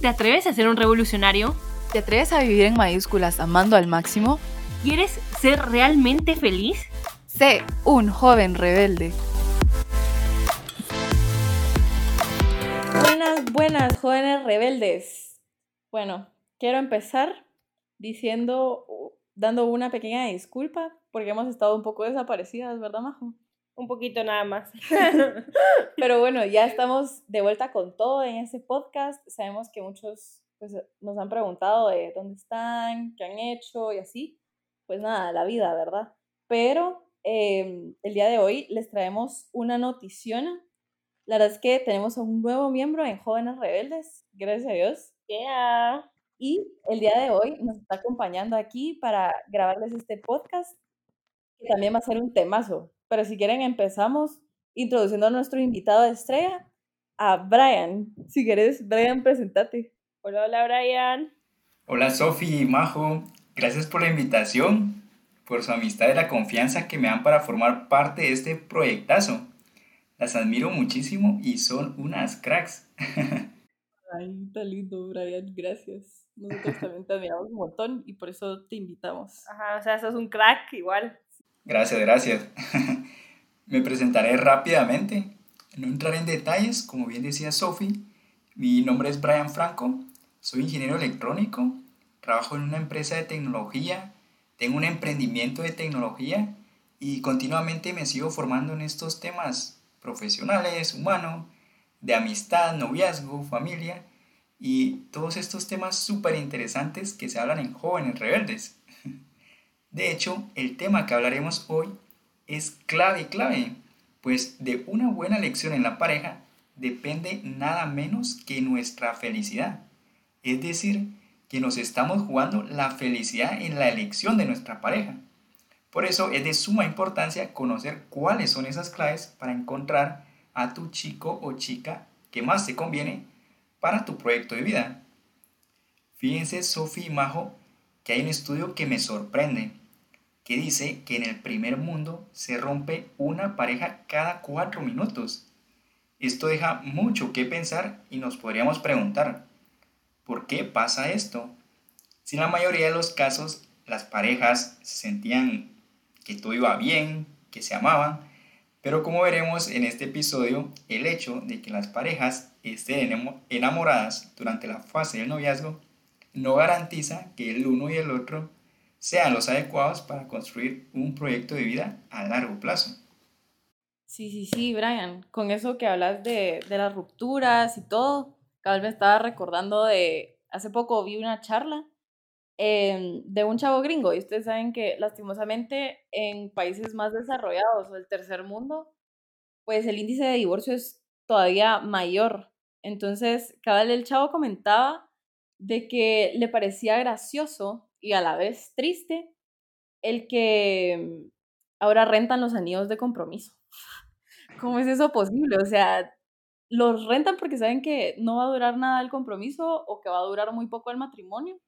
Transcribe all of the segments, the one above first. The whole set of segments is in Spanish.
¿Te atreves a ser un revolucionario? ¿Te atreves a vivir en mayúsculas amando al máximo? ¿Quieres ser realmente feliz? Sé un joven rebelde. Buenas, buenas, jóvenes rebeldes. Bueno, quiero empezar diciendo, dando una pequeña disculpa, porque hemos estado un poco desaparecidas, ¿verdad, Majo? Un poquito nada más. Pero bueno, ya estamos de vuelta con todo en este podcast. Sabemos que muchos pues, nos han preguntado de dónde están, qué han hecho y así. Pues nada, la vida, ¿verdad? Pero em, el día de hoy les traemos una notición. La verdad es que tenemos a un nuevo miembro en Jóvenes Rebeldes, gracias a Dios. Yeah. Y el día de hoy nos está acompañando aquí para grabarles este podcast, que también va a ser un temazo. Pero si quieren empezamos introduciendo a nuestro invitado de estrella, a Brian. Si quieres, Brian, presentate. Hola, hola, Brian. Hola, Sofi y Majo. Gracias por la invitación, por su amistad y la confianza que me dan para formar parte de este proyectazo. Las admiro muchísimo y son unas cracks. Ay, está lindo, Brian. Gracias. Nosotros también te admiramos un montón y por eso te invitamos. Ajá, o sea, sos un crack igual. Gracias, gracias. Me presentaré rápidamente. No entraré en detalles, como bien decía Sophie. Mi nombre es Brian Franco, soy ingeniero electrónico, trabajo en una empresa de tecnología, tengo un emprendimiento de tecnología y continuamente me sigo formando en estos temas profesionales, humanos, de amistad, noviazgo, familia y todos estos temas súper interesantes que se hablan en jóvenes rebeldes. De hecho, el tema que hablaremos hoy es clave, clave, pues de una buena elección en la pareja depende nada menos que nuestra felicidad. Es decir, que nos estamos jugando la felicidad en la elección de nuestra pareja. Por eso es de suma importancia conocer cuáles son esas claves para encontrar a tu chico o chica que más te conviene para tu proyecto de vida. Fíjense, Sofi y Majo, que hay un estudio que me sorprende que dice que en el primer mundo se rompe una pareja cada cuatro minutos. Esto deja mucho que pensar y nos podríamos preguntar, ¿por qué pasa esto? Si en la mayoría de los casos las parejas se sentían que todo iba bien, que se amaban, pero como veremos en este episodio, el hecho de que las parejas estén enamoradas durante la fase del noviazgo no garantiza que el uno y el otro sean los adecuados para construir un proyecto de vida a largo plazo. Sí, sí, sí, Brian, con eso que hablas de, de las rupturas y todo, vez me estaba recordando de, hace poco vi una charla eh, de un chavo gringo y ustedes saben que lastimosamente en países más desarrollados o el tercer mundo, pues el índice de divorcio es todavía mayor. Entonces, cada vez el chavo comentaba de que le parecía gracioso y a la vez triste el que mm, ahora rentan los anillos de compromiso. ¿Cómo es eso posible? O sea, los rentan porque saben que no va a durar nada el compromiso o que va a durar muy poco el matrimonio.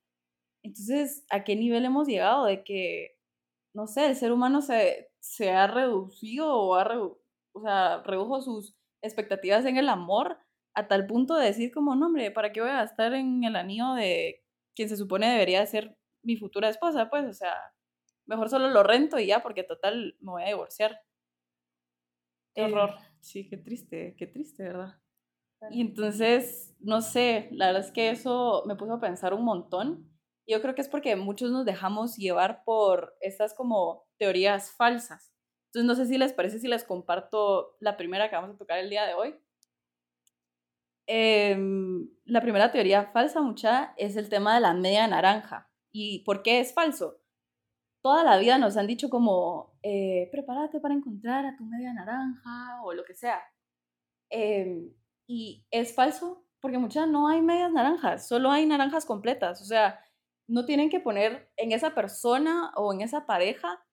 Entonces, ¿a qué nivel hemos llegado de que, no sé, el ser humano se, se ha reducido o, ha o sea, redujo sus expectativas en el amor a tal punto de decir como, no, hombre, ¿para qué voy a gastar en el anillo de quien se supone debería ser mi futura esposa, pues, o sea, mejor solo lo rento y ya, porque total me voy a divorciar. Qué horror. Eh, sí, qué triste, qué triste, ¿verdad? Y entonces, no sé, la verdad es que eso me puso a pensar un montón. Yo creo que es porque muchos nos dejamos llevar por estas como teorías falsas. Entonces, no sé si les parece si les comparto la primera que vamos a tocar el día de hoy. Em, la primera teoría falsa, mucha, es el tema de la media naranja. ¿Y por qué es falso? Toda la vida nos han dicho como, eh, prepárate para encontrar a tu media naranja o lo que sea. Em, y es falso porque muchas no hay medias naranjas, solo hay naranjas completas. O sea, no tienen que poner en esa persona o en esa pareja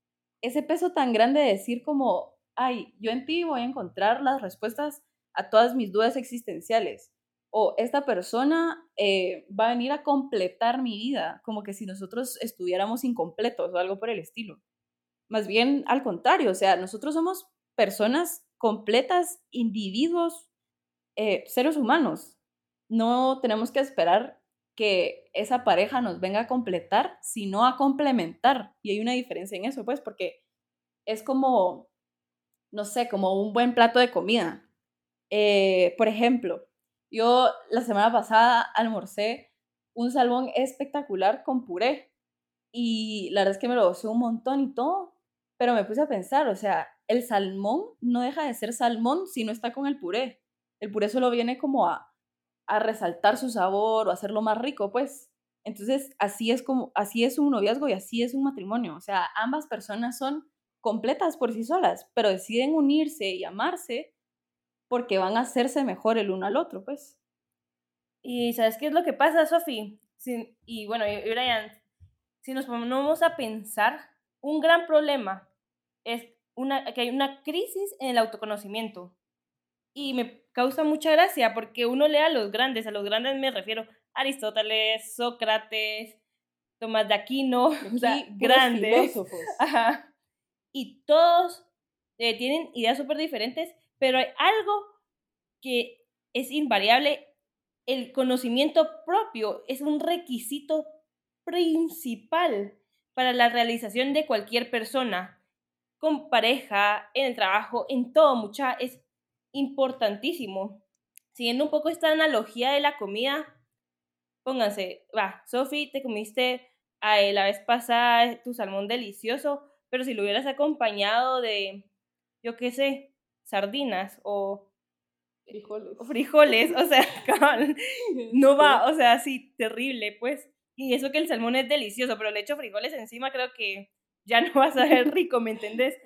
ese peso tan grande de decir como, ay, yo en ti voy a encontrar las respuestas a todas mis dudas existenciales o esta persona eh, va a venir a completar mi vida, como que si nosotros estuviéramos incompletos o algo por el estilo. Más bien al contrario, o sea, nosotros somos personas completas, individuos, eh, seres humanos. no tenemos que esperar que esa pareja nos venga a completar, sino a complementar. Y hay una diferencia en eso, pues, porque es como, no sé, como un buen plato de comida. Eh, por ejemplo, yo la semana pasada almorcé un salmón espectacular con puré y la verdad es que me lo gocé un montón y todo, pero me puse a pensar, o sea, el salmón no deja de ser salmón si no está con el puré. El puré solo viene como a, a resaltar su sabor o hacerlo más rico, pues. Entonces, así es como así es un noviazgo y así es un matrimonio, o sea, ambas personas son completas por sí solas, pero deciden unirse y amarse porque van a hacerse mejor el uno al otro, pues. Y ¿sabes qué es lo que pasa, Sofi? y bueno, y Brian, si nos ponemos a pensar, un gran problema es una, que hay una crisis en el autoconocimiento. Y me causa mucha gracia porque uno lee a los grandes, a los grandes me refiero a Aristóteles, Sócrates, Tomás de Aquino, o sea, grandes. Ajá. Y todos eh, tienen ideas súper diferentes, pero hay algo que es invariable. El conocimiento propio es un requisito principal para la realización de cualquier persona, con pareja, en el trabajo, en todo, mucha, es importantísimo. Siguiendo un poco esta analogía de la comida, pónganse, va, Sofi, te comiste la vez pasada tu salmón delicioso, pero si lo hubieras acompañado de, yo qué sé, sardinas o frijoles, o, frijoles, o sea, no va, o sea, sí, terrible, pues. Y eso que el salmón es delicioso, pero le echo frijoles encima, creo que ya no va a saber rico, ¿me entendés?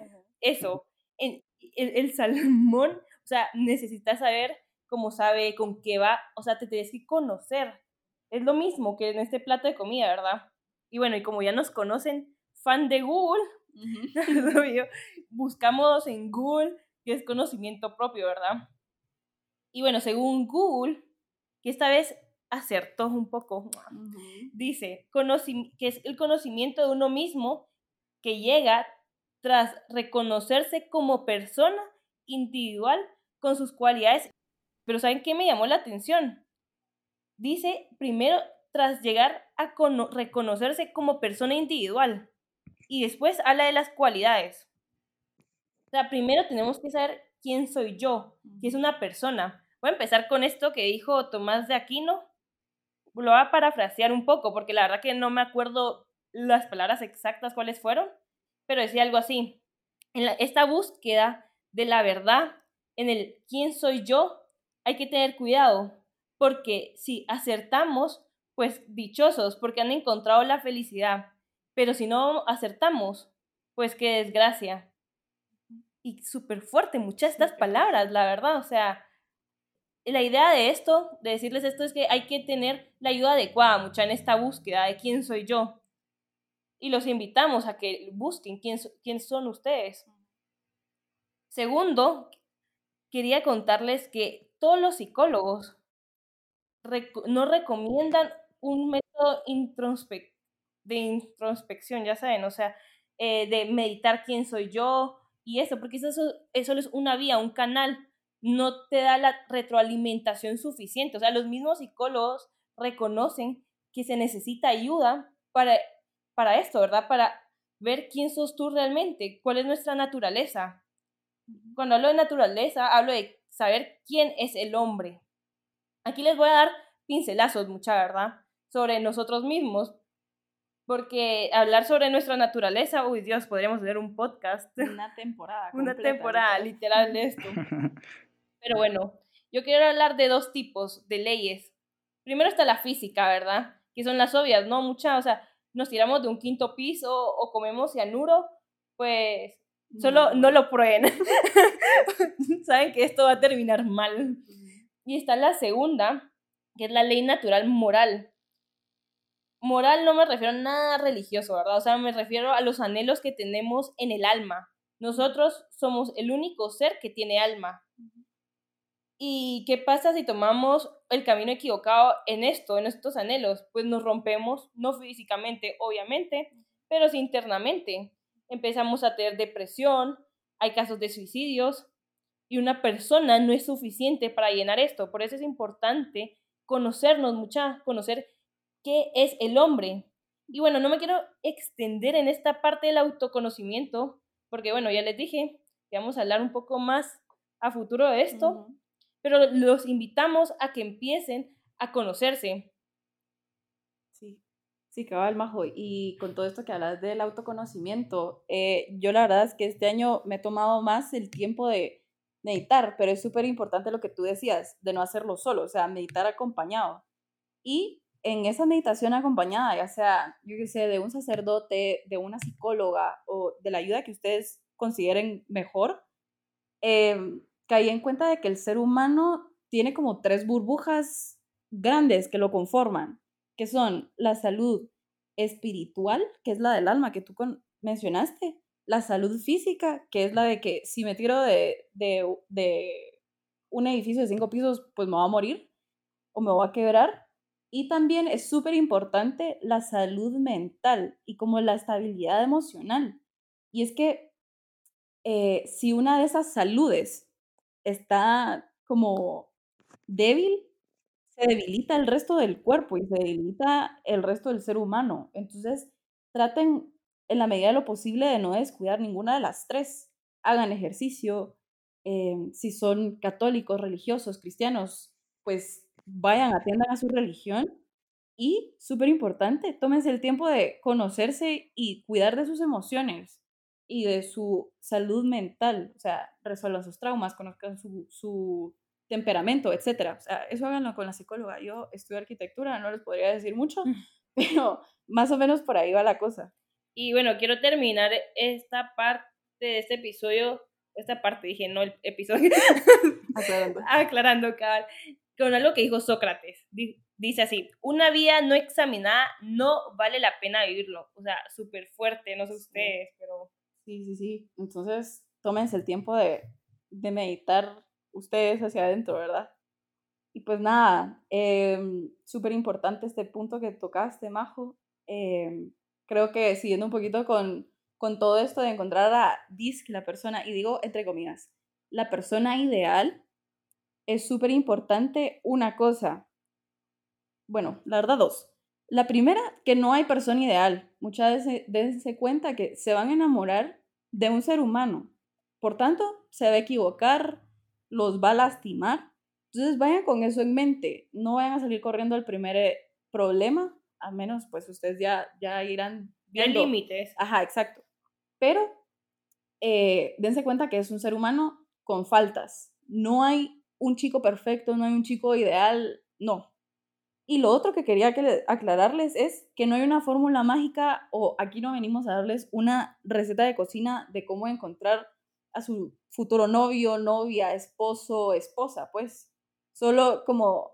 Eso. El, el, salmón, o sea, necesitas saber cómo sabe, con qué va, o sea, te tienes que conocer. Es lo mismo que en este plato de comida, ¿verdad? Y bueno, y como ya nos conocen, fan de Google, buscamos en Google, que es conocimiento propio, ¿verdad? Y bueno, según Google, que esta vez acertó un poco. Dice que es el conocimiento de uno mismo que llega tras reconocerse como persona individual con sus cualidades. Pero ¿saben qué me llamó la atención? Dice primero tras llegar a reconocerse como persona individual y después habla de las cualidades. O sea, primero tenemos que saber quién soy yo, que es una persona. Voy a empezar con esto que dijo Tomás de Aquino, lo voy a parafrasear un poco, porque la verdad que no me acuerdo las palabras exactas cuáles fueron, pero decía algo así. En esta búsqueda de la verdad, en el quién soy yo, hay que tener cuidado, porque si acertamos, pues dichosos, porque han encontrado la felicidad, pero si no acertamos, pues qué desgracia. Y súper fuerte, muchas de estas palabras, la verdad, o sea, la idea de esto, de decirles esto, es que hay que tener la ayuda adecuada, mucha, en esta búsqueda de quién soy yo. Y los invitamos a que busquen quién, quién son ustedes. Segundo, quería contarles que todos los psicólogos no recomiendan un método de introspección, ya saben, o sea, eh, de meditar quién soy yo y eso, porque eso, eso es una vía, un canal no te da la retroalimentación suficiente. O sea, los mismos psicólogos reconocen que se necesita ayuda para, para esto, ¿verdad? Para ver quién sos tú realmente, cuál es nuestra naturaleza. Cuando hablo de naturaleza, hablo de saber quién es el hombre. Aquí les voy a dar pincelazos, mucha verdad, sobre nosotros mismos, porque hablar sobre nuestra naturaleza, uy Dios, podríamos hacer un podcast. Una temporada. Una temporada, literal, de esto. Pero bueno, yo quiero hablar de dos tipos de leyes. Primero está la física, ¿verdad? Que son las obvias, ¿no? Muchas, o sea, nos tiramos de un quinto piso o comemos cianuro, pues solo no lo prueben. Saben que esto va a terminar mal. Y está la segunda, que es la ley natural moral. Moral no me refiero a nada religioso, ¿verdad? O sea, me refiero a los anhelos que tenemos en el alma. Nosotros somos el único ser que tiene alma. ¿Y qué pasa si tomamos el camino equivocado en esto, en estos anhelos? Pues nos rompemos, no físicamente, obviamente, pero sí internamente. Empezamos a tener depresión, hay casos de suicidios y una persona no es suficiente para llenar esto. Por eso es importante conocernos mucha, conocer qué es el hombre. Y bueno, no me quiero extender en esta parte del autoconocimiento, porque bueno, ya les dije que vamos a hablar un poco más a futuro de esto, pero los invitamos a que empiecen a conocerse. Sí, sí, cabal, Majo. Y con todo esto que hablas del autoconocimiento, eh, yo la verdad es que este año me he tomado más el tiempo de meditar, pero es súper importante lo que tú decías, de no hacerlo solo, o sea, meditar acompañado. Y en esa meditación acompañada, ya sea, yo qué sé, de un sacerdote, de una psicóloga o de la ayuda que ustedes consideren mejor, eh, caí en cuenta de que el ser humano tiene como tres burbujas grandes que lo conforman, que son la salud espiritual, que es la del alma que tú mencionaste, la salud física, que es la de que si me tiro de, de, de un edificio de cinco pisos, pues me voy a morir o me voy a quebrar. Y también es súper importante la salud mental y como la estabilidad emocional. Y es que eh, si una de esas saludes está como débil, se debilita el resto del cuerpo y se debilita el resto del ser humano. Entonces, traten en la medida de lo posible de no descuidar ninguna de las tres. Hagan ejercicio. Em, si son católicos, religiosos, cristianos, pues vayan, atiendan a su religión. Y, súper importante, tómense el tiempo de conocerse y cuidar de sus emociones y de su salud mental. O sea, resuelvan sus traumas, conozcan su, su temperamento, etc. O sea, eso háganlo con la psicóloga. Yo estudio arquitectura, no les podría decir mucho, mm. pero más o menos por ahí va la cosa. Y bueno, quiero terminar esta parte de este episodio, esta parte, dije, no el episodio, aclarando, aclarando cabal, con algo que dijo Sócrates. Dice así, una vida no examinada no vale la pena vivirlo. O sea, súper fuerte, no sé ustedes, pero... Sí, sí, sí. Entonces, tómense el tiempo de, de meditar ustedes hacia adentro, ¿verdad? Y pues nada, eh, súper importante este punto que tocaste, Majo. Eh, creo que siguiendo un poquito con, con todo esto de encontrar a DISC, la persona, y digo entre comillas, la persona ideal, es súper importante una cosa. Bueno, la verdad, dos. La primera, que no hay persona ideal. Muchas veces dense cuenta que se van a enamorar de un ser humano. Por tanto, se va a equivocar, los va a lastimar. Entonces vayan con eso en mente. No vayan a salir corriendo al primer problema al menos pues ustedes ya, ya irán viendo. límites. Ajá, exacto. Pero eh, dense cuenta que es un ser humano con faltas. No hay un chico perfecto, no hay un chico ideal, no. Y lo otro que quería que aclararles es que no hay una fórmula mágica o aquí no venimos a darles una receta de cocina de cómo encontrar a su futuro novio, novia, esposo, esposa, pues. Solo como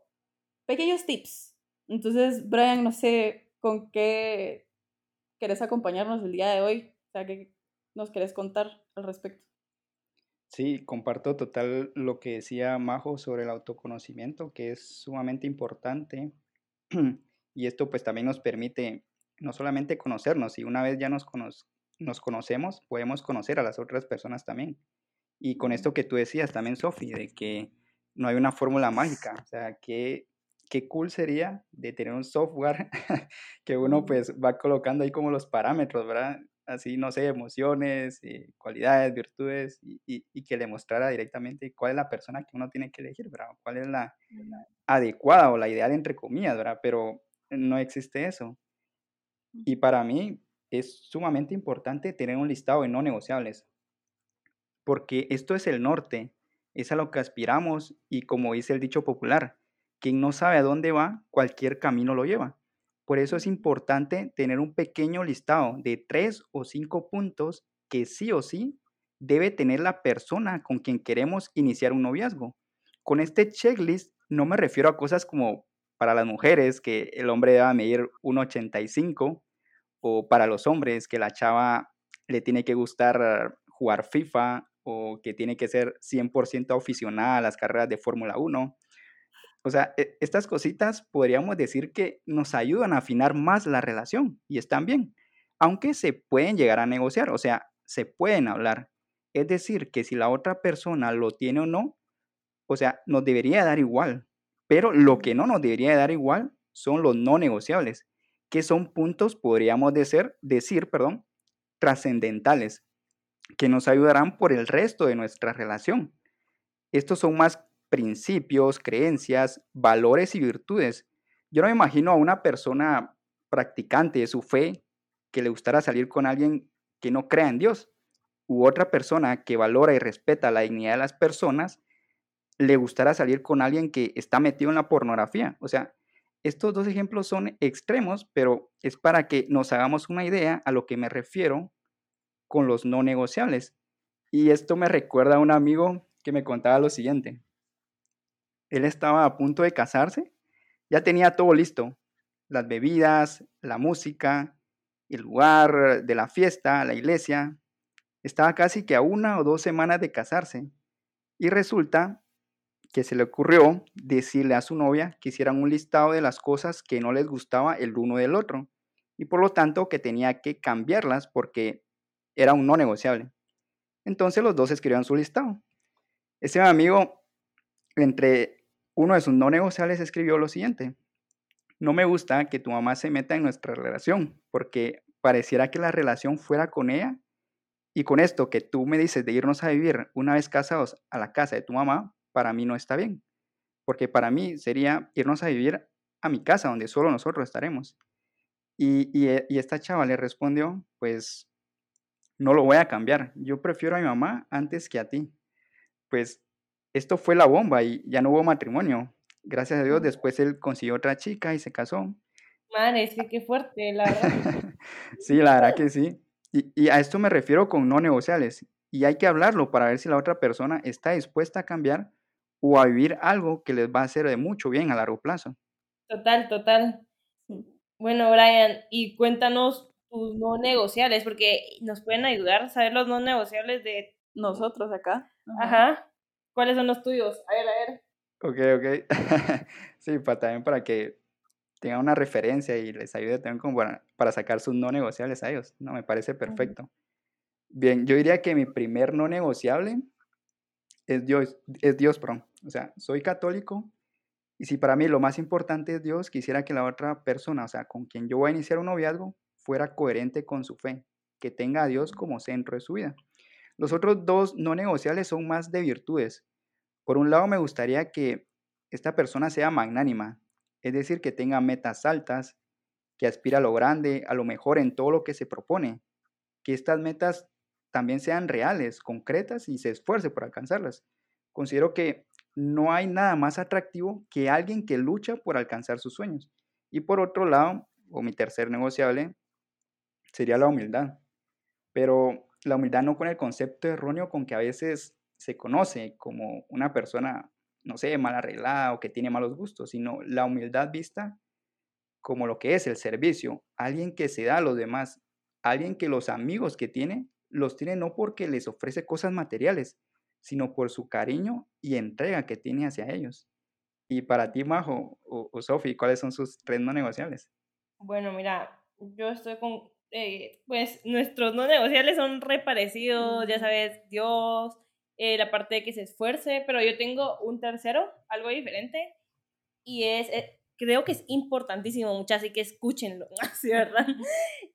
pequeños tips entonces, Brian, no sé con qué querés acompañarnos el día de hoy, o sea, qué nos querés contar al respecto. Sí, comparto total lo que decía Majo sobre el autoconocimiento, que es sumamente importante. y esto pues también nos permite no solamente conocernos, y una vez ya nos, nos conocemos, podemos conocer a las otras personas también. Y con esto que tú decías también, Sofi, de que no hay una fórmula mágica, o sea, que qué cool sería de tener un software que uno pues va colocando ahí como los parámetros, ¿verdad? Así, no sé, emociones, eh, cualidades, virtudes, y, y, que le mostrara directamente cuál es la persona que uno tiene que elegir, ¿verdad? Cuál es la, adecuada o la ideal entre comillas, ¿verdad? Pero no existe eso. Y para mí es sumamente importante tener un listado de no negociables, porque esto es el norte, es a lo que aspiramos y como dice el dicho popular, quien no sabe a dónde va, cualquier camino lo lleva. Por eso es importante tener un pequeño listado de tres o cinco puntos que sí o sí debe tener la persona con quien queremos iniciar un noviazgo. Con este checklist no me refiero a cosas como para las mujeres que el hombre deba medir 1,85 o para los hombres que la chava le tiene que gustar jugar FIFA o que tiene que ser 100% aficionada a las carreras de Fórmula 1 o sea, e, estas cositas podríamos decir que nos ayudan a afinar más la relación y están bien, aunque se pueden llegar a negociar, o sea, se pueden hablar. Es decir, que si la otra persona lo tiene o no, o sea, nos debería dar igual. Pero lo que no nos debería dar igual son los no negociables, que son puntos, podríamos decir, decir perdón, trascendentales, que nos ayudarán por el resto de nuestra relación. Estos son más principios, creencias, valores y virtudes. Yo no me imagino a una persona practicante de su fe que le gustara salir con alguien que no crea en Dios, u otra persona que valora y respeta la dignidad de las personas, le gustará salir con alguien que está metido en la pornografía. O sea, estos dos ejemplos son extremos, pero es para que nos hagamos una idea a lo que me refiero con los no negociables. Y esto me recuerda a un amigo que me contaba lo siguiente. Él estaba a punto de casarse, ya tenía todo listo, las bebidas, la música, el lugar de la fiesta, la iglesia. Estaba casi que a una o dos semanas de casarse. Y resulta que se le ocurrió decirle a su novia que hicieran un listado de las cosas que no les gustaba el uno del otro. Y por lo tanto que tenía que cambiarlas porque era un no negociable. Entonces los dos escribieron su listado. Ese amigo, entre uno de sus no negociables, escribió lo siguiente. No me gusta que tu mamá se meta en nuestra relación, porque pareciera que la relación fuera con ella. Y con esto que tú me dices de irnos a vivir una vez casados a la casa de tu mamá, para mí no está bien. Porque para mí sería irnos a vivir a mi casa, donde solo nosotros estaremos. Y, y, y esta chava le respondió, pues no lo voy a cambiar. Yo prefiero a mi mamá antes que a ti. Pues esto fue la bomba y ya no hubo matrimonio. Gracias a Dios, después él consiguió otra chica y se casó. Madre, es que qué fuerte, la verdad. sí, la verdad que sí. Y, y, a esto me refiero con no negociables. Y hay que hablarlo para ver si la otra persona está dispuesta a cambiar o a vivir algo que les va a hacer de mucho bien a largo plazo. Total, total. Bueno, Brian, y cuéntanos tus no negociables, porque nos pueden ayudar a saber los no negociables de nosotros acá. Ajá. ¿Cuáles son los tuyos? A ver, a ver. Ok, ok. sí, para, también para que tengan una referencia y les ayude también como para, para sacar sus no negociables a ellos. No, me parece perfecto. Bien, yo diría que mi primer no negociable es Dios, es Dios, perdón. O sea, soy católico y si para mí lo más importante es Dios, quisiera que la otra persona, o sea, con quien yo voy a iniciar un noviazgo, fuera coherente con su fe, que tenga a Dios como centro de su vida. Los otros dos no negociables son más de virtudes. Por un lado, me gustaría que esta persona sea magnánima, es decir, que tenga metas altas, que aspira a lo grande, a lo mejor en todo lo que se propone, que estas metas también sean reales, concretas y se esfuerce por alcanzarlas. Considero que no hay nada más atractivo que alguien que lucha por alcanzar sus sueños. Y por otro lado, o mi tercer negociable, sería la humildad. Pero la humildad no con el concepto erróneo con que a veces se conoce como una persona, no sé, mal arreglada o que tiene malos gustos, sino la humildad vista como lo que es el servicio, alguien que se da a los demás, alguien que los amigos que tiene los tiene no porque les ofrece cosas materiales, sino por su cariño y entrega que tiene hacia ellos. Y para ti, Majo o, o Sofi, ¿cuáles son sus tres no negociables? Bueno, mira, yo estoy con, eh, pues nuestros no negociables son re parecidos, ya sabes, Dios, eh, la parte de que se esfuerce, pero yo tengo un tercero, algo diferente, y es, eh, creo que es importantísimo, muchas, así que escúchenlo, ¿sí, ¿verdad?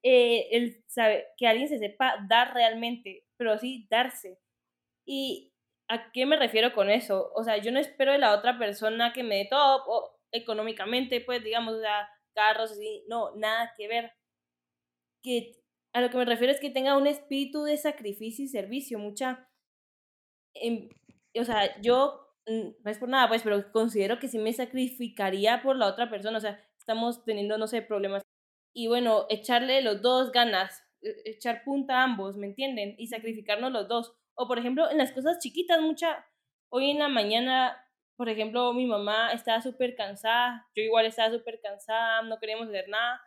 Eh, el saber que alguien se sepa dar realmente, pero sí darse. ¿Y a qué me refiero con eso? O sea, yo no espero de la otra persona que me dé todo, o económicamente, pues, digamos, o sea, carros, así, no, nada que ver. Que a lo que me refiero es que tenga un espíritu de sacrificio y servicio, mucha... Em, o sea, yo no es por nada, pues, pero considero que sí me sacrificaría por la otra persona. O sea, estamos teniendo, no sé, problemas. Y bueno, echarle los dos ganas, echar punta a ambos, ¿me entienden? Y sacrificarnos los dos. O por ejemplo, en las cosas chiquitas, mucha. Hoy en la mañana, por ejemplo, mi mamá estaba súper cansada, yo igual estaba súper cansada, no queríamos hacer nada.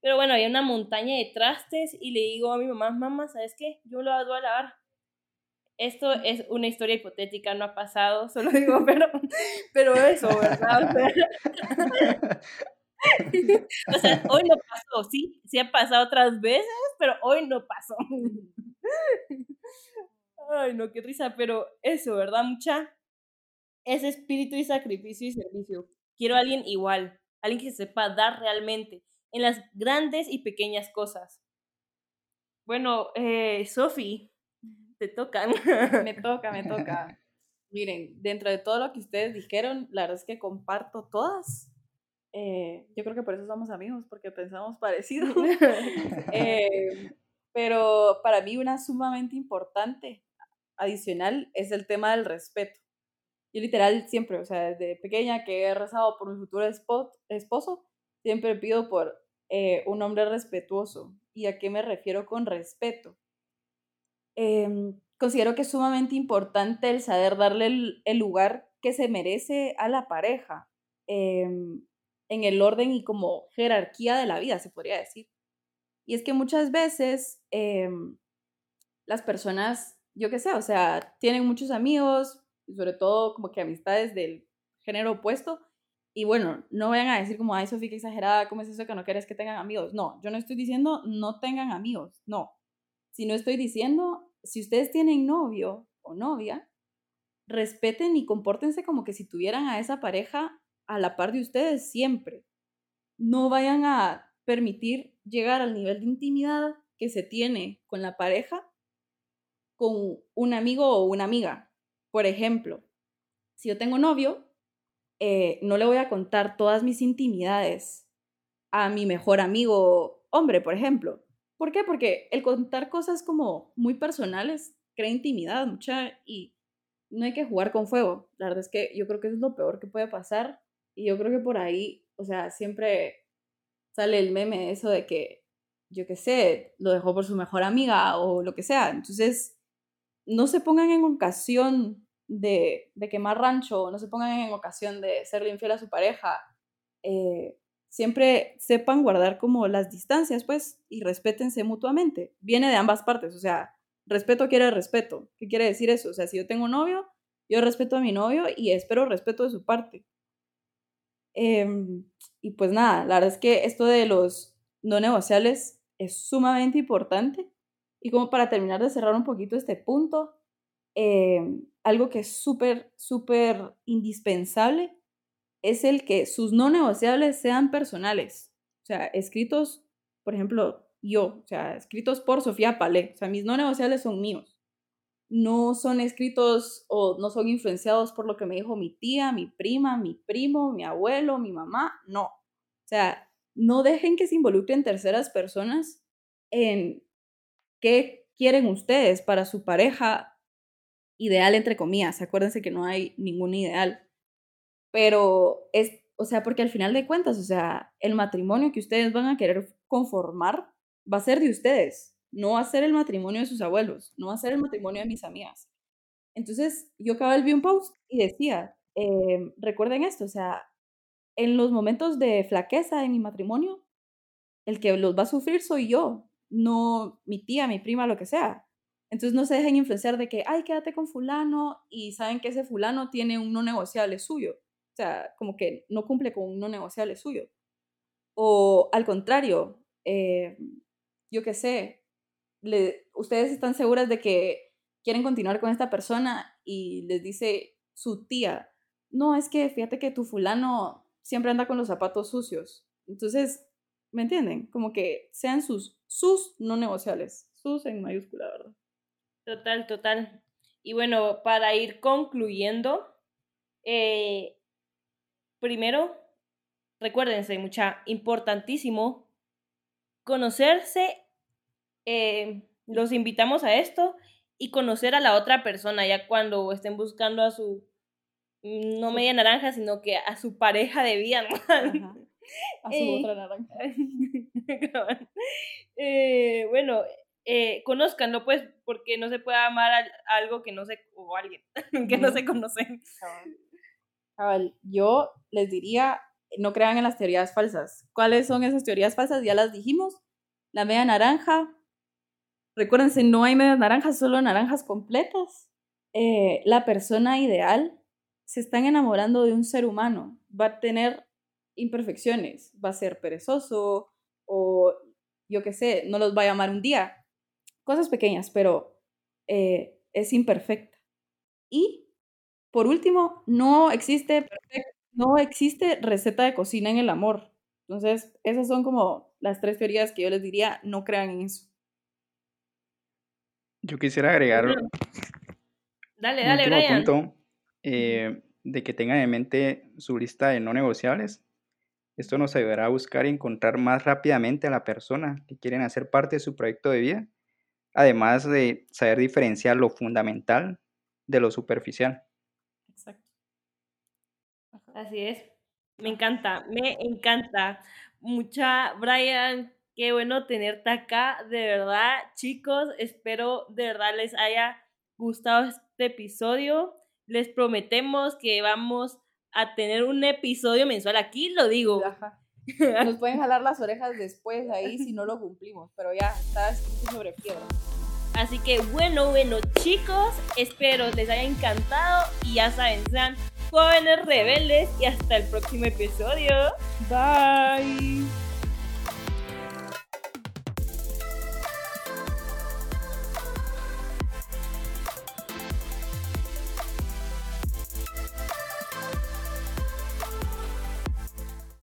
Pero bueno, había una montaña de trastes y le digo a mi mamá, mamá, ¿sabes qué? Yo lo voy a lavar esto es una historia hipotética, no ha pasado, solo digo, pero, pero eso, ¿verdad? O sea, hoy no pasó, sí, sí ha pasado otras veces, pero hoy no pasó. Ay, no, qué risa, pero eso, ¿verdad, mucha? Ese espíritu y sacrificio y servicio. quiero a alguien igual, alguien que sepa dar realmente, en las grandes y pequeñas cosas. Bueno, eh, Sofi, te tocan. me toca, me toca. Miren, dentro de todo lo que ustedes dijeron, la verdad es que comparto todas. Eh, yo creo que por eso somos amigos, porque pensamos parecido. Eh, pero para mí una sumamente importante, adicional, es el tema del respeto. Yo literal siempre, o sea, desde pequeña que he rezado por mi futuro esposo, siempre pido por eh, un hombre respetuoso. ¿Y a qué me refiero con respeto? Em, considero que es sumamente importante el saber darle el, lugar que se merece a la pareja em, en el orden y como jerarquía de la vida, se podría decir. Y es que muchas veces em, las personas, yo qué sé, o sea, tienen muchos amigos, sobre todo como que amistades del género opuesto, y bueno, no vayan a decir como, ay, Sofía, qué exagerada, ¿cómo es eso que no quieres que tengan amigos? No, yo no estoy diciendo no tengan amigos, no. Si no estoy diciendo, si ustedes tienen novio o novia, respeten y compórtense como que si tuvieran a esa pareja a la par de ustedes siempre. No vayan a permitir llegar al nivel de intimidad que se tiene con la pareja con un amigo o una amiga. Por ejemplo, si yo tengo novio, eh, no le voy a contar todas mis intimidades a mi mejor amigo hombre, por ejemplo. ¿Por qué? Porque el contar cosas como muy personales crea intimidad mucha y no hay que jugar con fuego. La verdad es que yo creo que eso es lo peor que puede pasar y yo creo que por ahí, o sea, siempre sale el meme eso de que, yo qué sé, lo dejó por su mejor amiga o lo que sea. Entonces, no se pongan en ocasión de, quemar rancho, no se pongan en ocasión de serle infiel a su pareja, eh, siempre sepan guardar como las distancias, pues, y respétense mutuamente. Viene de ambas partes, o sea, respeto quiere respeto. ¿Qué quiere decir eso? O sea, si yo tengo novio, yo respeto a mi novio y espero respeto de su parte. Em, y pues nada, la verdad es que esto de los no negociables es sumamente importante. Y como para terminar de cerrar un poquito este punto, Em, algo que es súper, súper indispensable es el que sus no negociables sean personales. O sea, escritos, por ejemplo, yo, o sea, escritos por Sofía Palé. O sea, mis no negociables son míos. No son escritos o no son influenciados por lo que me dijo mi tía, mi prima, mi primo, mi abuelo, mi mamá. No. O sea, no dejen que se involucren terceras personas en qué quieren ustedes para su pareja ideal entre comillas, acuérdense que no hay ningún ideal, pero es, o sea, porque al final de cuentas, o sea, el matrimonio que ustedes van a querer conformar va a ser de ustedes, no va a ser el matrimonio de sus abuelos, no va a ser el matrimonio de mis amigas. Entonces, yo acababa de vi un post y decía, em, recuerden esto, o sea, en los momentos de flaqueza en mi matrimonio, el que los va a sufrir soy yo, no mi tía, mi prima, lo que sea. Entonces no se dejen influenciar de que, ay, quédate con fulano y saben que ese fulano tiene un no negociable suyo. O sea, como que no cumple con un no negociable suyo. O al contrario, eh, yo qué sé, ustedes están seguras de que quieren continuar con esta persona y les dice su tía, no, es que fíjate que tu fulano siempre anda con los zapatos sucios. Entonces, ¿me entienden? Como que sean sus, sus no negociables, sus en mayúscula, ¿verdad? Total, total. Y bueno, para ir concluyendo, eh, primero, recuérdense, mucha, importantísimo, conocerse, eh, los invitamos a esto y conocer a la otra persona ya cuando estén buscando a su, mm, no media naranja, sino que a su pareja de vida. A su eh, otra naranja. bueno, eh, conozcanlo, pues, porque no se puede amar a, algo que no se, o a alguien que no se conoce. Yo les diría, no crean en las teorías falsas. ¿Cuáles son esas teorías falsas? Ya las dijimos. La media naranja. Recuérdense, no hay medias naranjas, solo naranjas completas. Eh, la persona ideal se están enamorando de un ser humano. Va a tener imperfecciones. Va a ser perezoso o yo qué sé, no los va a llamar un día cosas pequeñas, pero es imperfecta. Y, por último, no existe no existe receta de cocina en el amor. Entonces, esas son como las tres teorías que yo les diría, no crean en eso. Yo quisiera agregar Bueno, Dale, un dale, último Brian. punto eh, de que tengan en mente su lista de no negociables. Esto nos ayudará a buscar y encontrar más rápidamente a la persona que quieren hacer parte de su proyecto de vida, además de saber diferenciar lo fundamental de lo superficial. Exacto. Así es. Me encanta, me encanta. Mucha, Brian, qué bueno tenerte acá. De verdad, chicos, espero de verdad les haya gustado este episodio. Les prometemos que vamos a tener un episodio mensual. Aquí lo digo. Ajá. Nos pueden jalar las orejas después ahí si no lo cumplimos, pero ya está escrito sobre piedra. Así que bueno, bueno, chicos, espero les haya encantado y ya saben, sean jóvenes rebeldes y hasta el próximo episodio. Bye.